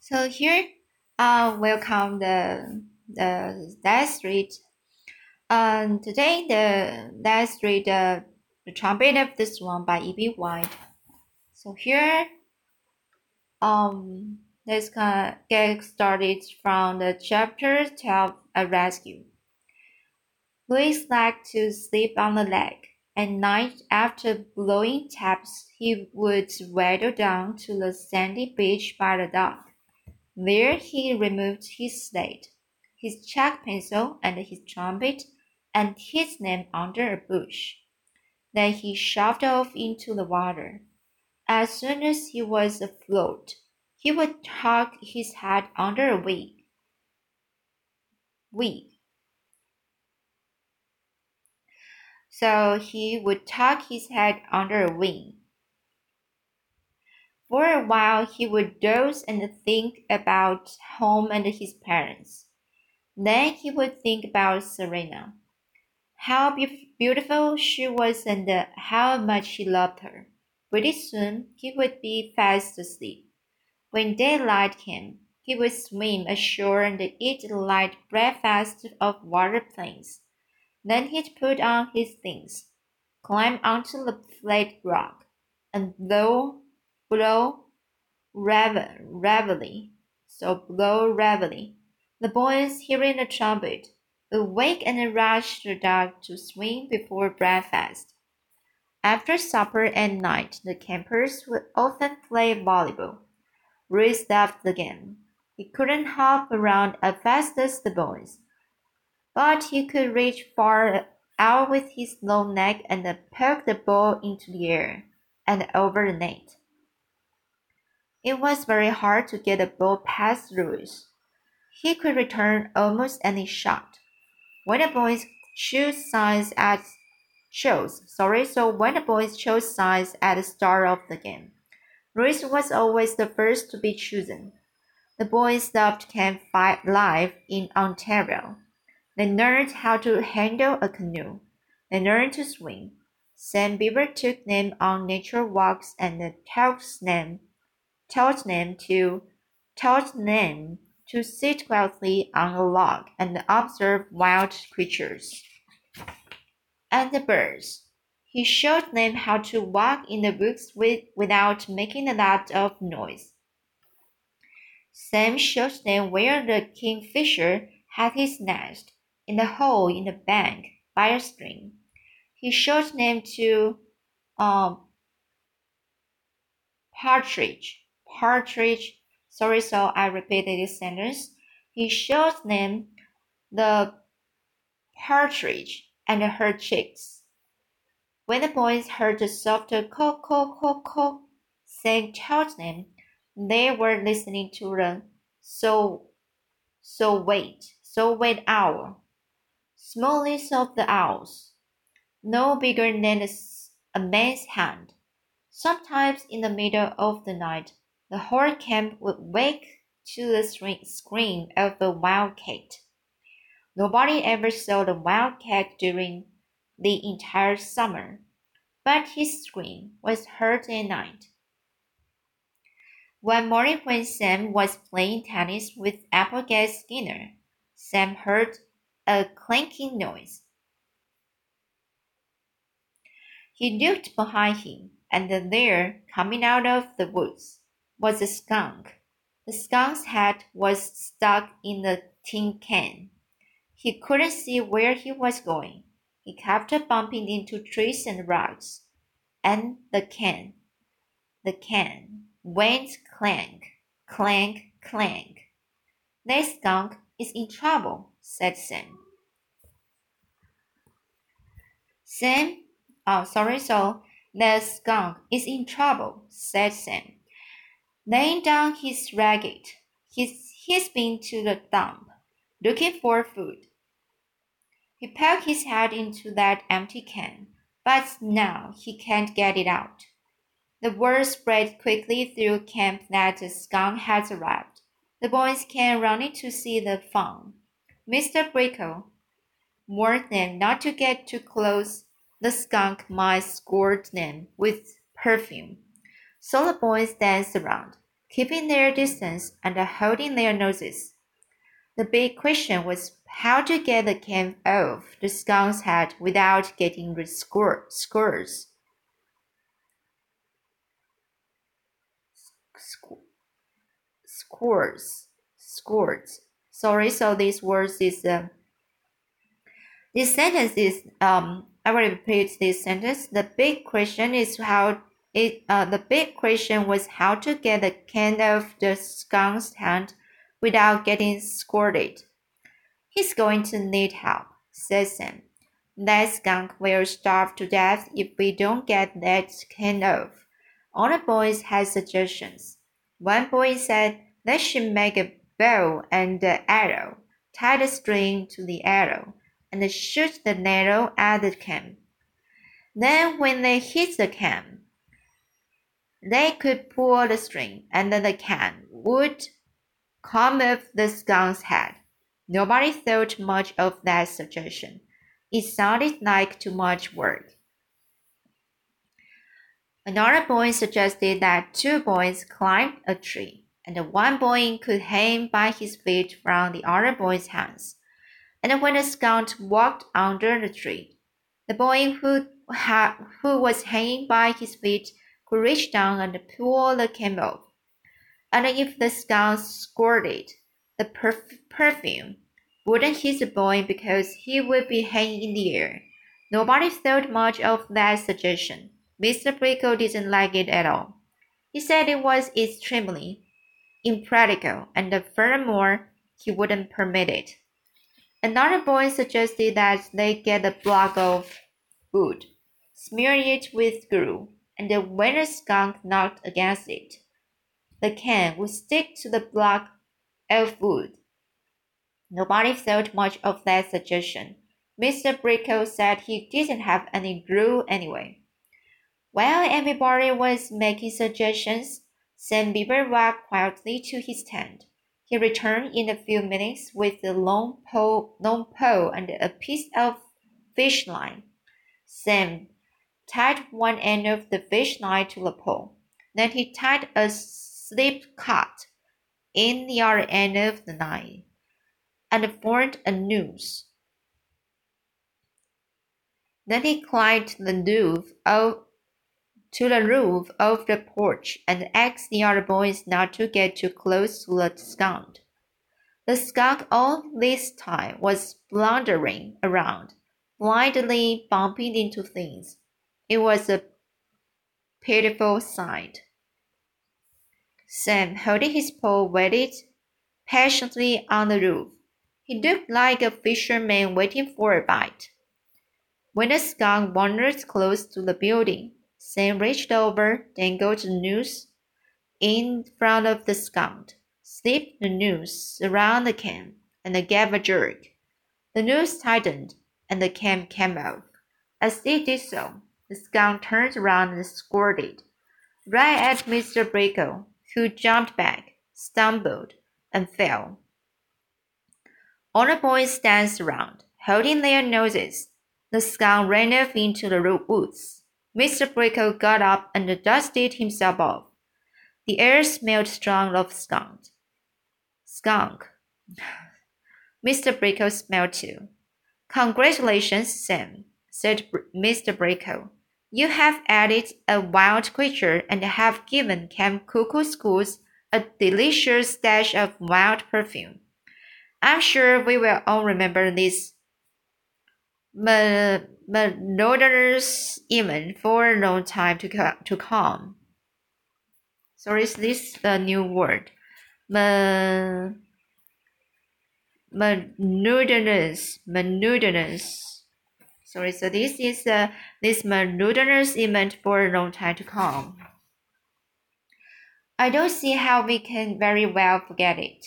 So here, uh, welcome the the Death Street. Um, today the Death Street, uh, the trumpet of the swan by E.B. White. So here, um, let's get started from the chapter twelve, a rescue. Louis liked to sleep on the lake. At night, after blowing taps, he would waddle down to the sandy beach by the dock. There he removed his slate, his chalk pencil, and his trumpet, and hid them under a bush. Then he shoved off into the water. As soon as he was afloat, he would tuck his head under a wig. Wig. So he would tuck his head under a wing. For a while he would doze and think about home and his parents. Then he would think about Serena. How be beautiful she was and how much he loved her. Pretty soon he would be fast asleep. When daylight came, he would swim ashore and eat a light breakfast of water plants. Then he'd put on his things, climb onto the flat rock, and blow blow reveille. So blow reveille. The boys, hearing the trumpet, awake and rush the dock to swing before breakfast. After supper at night, the campers would often play volleyball. Louis loved the game. He couldn't hop around as fast as the boys, but he could reach far out with his long neck and poke the ball into the air and over the net. It was very hard to get a ball past Louis. He could return almost any shot. When the boys chose sides at chose sorry, so when the boys chose sides at the start of the game, Louis was always the first to be chosen. The boys stopped Camp Life in Ontario. They learned how to handle a canoe. They learned to swim. Sam Beaver took them on nature walks and taught them taught them to them to sit quietly on a log and observe wild creatures and the birds. He showed them how to walk in the woods with, without making a lot of noise. Sam showed them where the kingfisher had his nest, in the hole in the bank by a stream. He showed them to um, partridge partridge. Sorry, so I repeated this sentence. He showed them the partridge and her chicks. When the boys heard the soft caw caw caw caw, Sam told them they were listening to the so so wait saw-whet owl, smallest of the owls, no bigger than a man's hand. Sometimes in the middle of the night, the whole camp would wake to the scream of the wildcat. Nobody ever saw the wildcat during the entire summer, but his scream was heard at night. One morning when Sam was playing tennis with Applegate Skinner, Sam heard a clanking noise. He looked behind him, and there, coming out of the woods, was a skunk. The skunk's head was stuck in the tin can. He couldn't see where he was going. He kept bumping into trees and rocks. And the can, the can went clank, clank, clank. That skunk is in trouble, said Sam. Sam, oh, sorry, so the skunk is in trouble, said Sam. Laying down his racket, he's, he's been to the dump, looking for food. He poked his head into that empty can, but now he can't get it out. The word spread quickly through camp that the skunk has arrived. The boys came running to see the fun. Mr. Brickle warned them not to get too close. The skunk might scourge them with perfume. So the boys danced around. keeping their distance and holding their noses. The big question was how to get the can off the skunk's head without getting the scores. Scores. Scores. Sorry, so this word is uh, this sentence is um I will repeat this sentence. The big question is how it uh the big question was how to get the can off the skunk's hand without getting squirted. He's going to need help, said Sam. That skunk will starve to death if we don't get that can off. All the boys had suggestions. One boy said they should make a bow and an arrow, tie the string to the arrow, and shoot the arrow at the can. Then, when they hit the can, they could pull the string, and then the can would come off the skunk's head. Nobody thought much of that suggestion. It sounded like too much work. Another boy suggested that two boys climb a tree, and one boy could hang by his feet from the other boy's hands. And when the skunk walked under the tree, the boy who, had, who was hanging by his feet could reach down and pull the camel. And if the skunk squirted the perf- perfume, wouldn't hit the boy because he would be hanging in the air. Nobody thought much of that suggestion. Mr. Brickle didn't like it at all. He said it was extremely impractical, and furthermore, he wouldn't permit it. Another boy suggested that they get a block of wood, smear it with glue, and when a skunk knocked against it, the can would stick to the block of wood. Nobody thought much of that suggestion. Mr. Brickle said he didn't have any glue anyway. While everybody was making suggestions, Sam Beaver walked quietly to his tent. He returned in a few minutes with a long pole, long pole and a piece of fish line. Sam tied one end of the fish line to the pole. Then he tied a slip cut in the other end of the line and formed a noose. Then he climbed the roof of, to the roof of the porch and asked the other boys not to get too close to the skunk. The skunk all this time was blundering around, blindly bumping into things. It was a pitiful sight. Sam, holding his pole, waited patiently on the roof. He looked like a fisherman waiting for a bite. When the skunk wandered close to the building, Sam reached over, dangled the noose in front of the skunk, slipped the noose around the can, and gave a jerk. The noose tightened, and the can came off. As it did so, the skunk turned around and squirted right at Mr. Brickle, who jumped back, stumbled, and fell. All the boys danced around, holding their noses. The skunk ran off into the woods. Mr. Brickle got up and dusted himself off. The air smelled strong of skunk. Skunk. Mr. Brickle smelled too. Congratulations, Sam, said Mr. Brickle. You have added a wild creature and have given Camp Kookooskoos a delicious dash of wild perfume. I'm sure we will all remember this monotonous event for a long time to, co to come. So is this a new word? monotonous, monotonous. Sorry, so this is uh, this monotonous event for a long time to come. I don't see how we can very well forget it.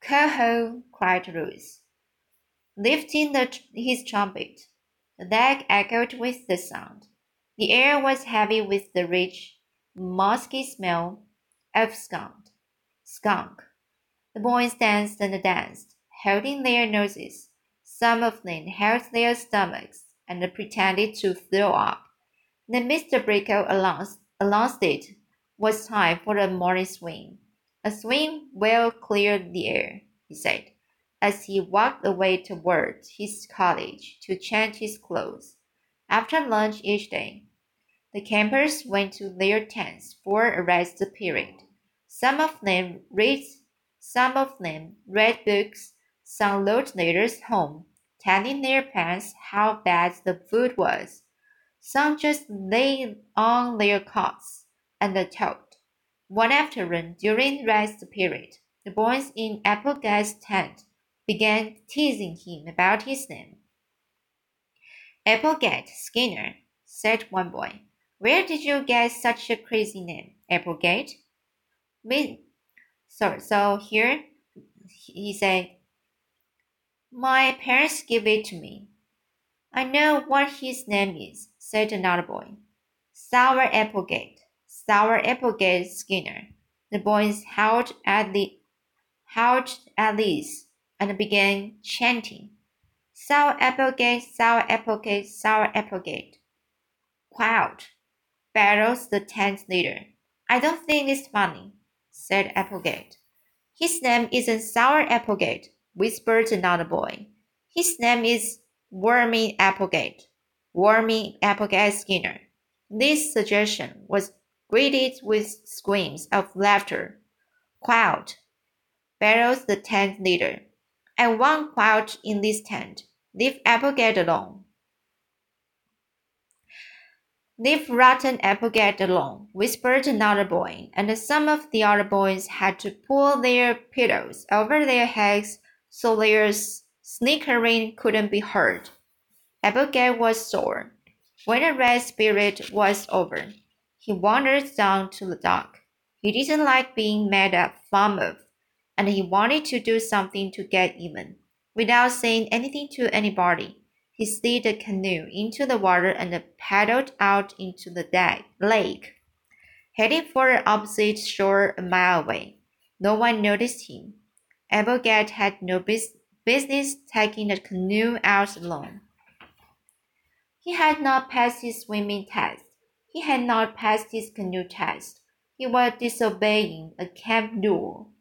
Coho, cried Ruth, lifting the, his trumpet. The deck echoed with the sound. The air was heavy with the rich, musky smell of skunk. Skunk. The boys danced and danced, holding their noses some of them held their stomachs and pretended to throw up. Then Mr. Brickle announced, announced it. was time for a morning swim. A swim well cleared the air, he said, as he walked away toward his cottage to change his clothes. After lunch each day, the campers went to their tents for a rest period. Some of them read, some of them read books, some wrote letters home, telling their parents how bad the food was. Some just lay on their cots and talked. One afternoon, during rest period, the boys in Applegate's tent began teasing him about his name. Applegate, Skinner, said one boy. Where did you get such a crazy name, Applegate? Me. So, so here, he said, my parents gave it to me. I know what his name is, said another boy. Sour Applegate, Sour Applegate Skinner. The boys howled at the howled at this and began chanting. Sour Applegate, Sour Applegate, Sour Applegate. Quiet, bellows the tent leader. I don't think it's funny, said Applegate. His name isn't Sour Applegate, whispered another boy. His name is Wormy Applegate. Wormy Applegate Skinner. This suggestion was greeted with screams of laughter. Quiet, bellows the tent leader. I want quiet in this tent. Leave Applegate alone. Leave rotten Applegate alone, whispered another boy, and some of the other boys had to pull their pillows over their heads so their snickering couldn't be heard. Applegate was sore. When the red spirit was over, he wandered down to the dock. He didn't like being made fun of, and he wanted to do something to get even. Without saying anything to anybody, he slid the canoe into the water and paddled out into the lake, heading for the opposite shore a mile away. No one noticed him. Applegate had no bus business taking the canoe out alone. He had not passed his swimming test. He had not passed his canoe test. He was disobeying a camp rule.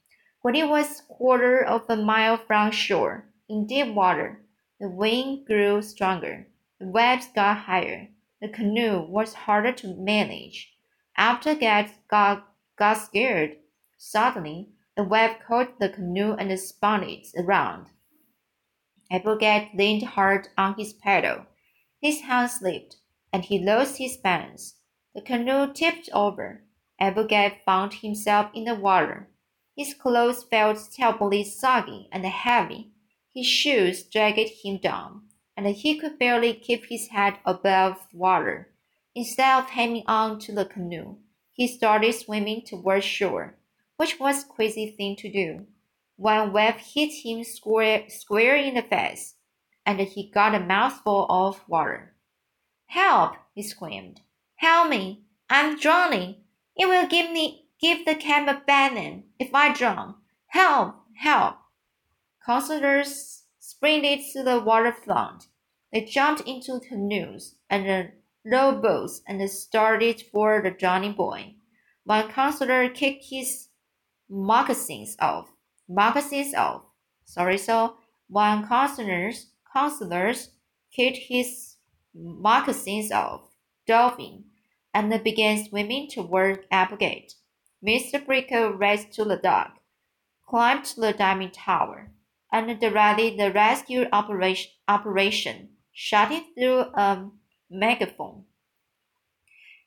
When he was quarter of a mile from shore, in deep water, the wind grew stronger. The waves got higher. The canoe was harder to manage. After Gad got, got scared, suddenly the wave caught the canoe and spun it around. Applegate leaned hard on his paddle. His hand slipped, and he lost his balance. The canoe tipped over. Applegate found himself in the water. His clothes felt terribly soggy and heavy. His shoes dragged him down, and he could barely keep his head above water. Instead of hanging on to the canoe, he started swimming toward shore which was crazy thing to do. One wave hit him square, square in the face, and he got a mouthful of water. Help! he screamed. Help me! I'm drowning! It will give me give the camp a name if I drown. Help! Help! Counselors sprinted to the waterfront. They jumped into canoes and rowboats and started for the drowning boy. One counselor kicked his moccasins off. Moccasins off. Sorry, so one counselors counselors kicked his moccasins off, dolphin, and began swimming toward Applegate. Mr. Brickle raced to the dock, climbed to the diving tower, and directed the rescue operation, operation shouted through a megaphone.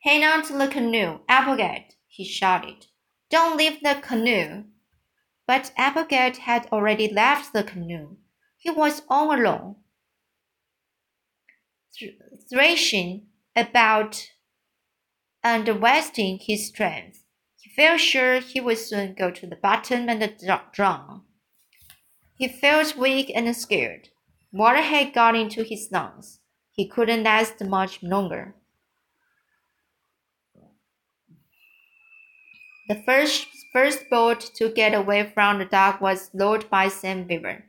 Hang on to the canoe, Applegate, he shouted. Don't leave the canoe. But Applegate had already left the canoe. He was all alone, thrashing about and wasting his strength. He felt sure he would soon go to the bottom and drown. He felt weak and scared. Water had got into his lungs. He couldn't last much longer. The first, first boat to get away from the dock was rowed by Sam Beaver,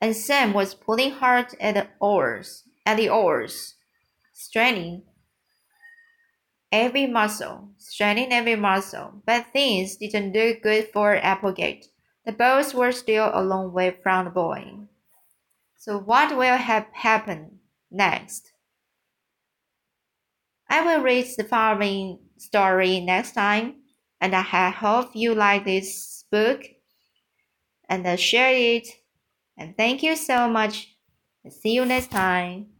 and Sam was pulling hard at the oars. At the oars, straining every muscle, straining every muscle, but things didn't look good for Applegate. The boats were still a long way from the boy. So what will have happened next? I will read the following story next time, and I hope you like this book and share it. And thank you so much. See you next time.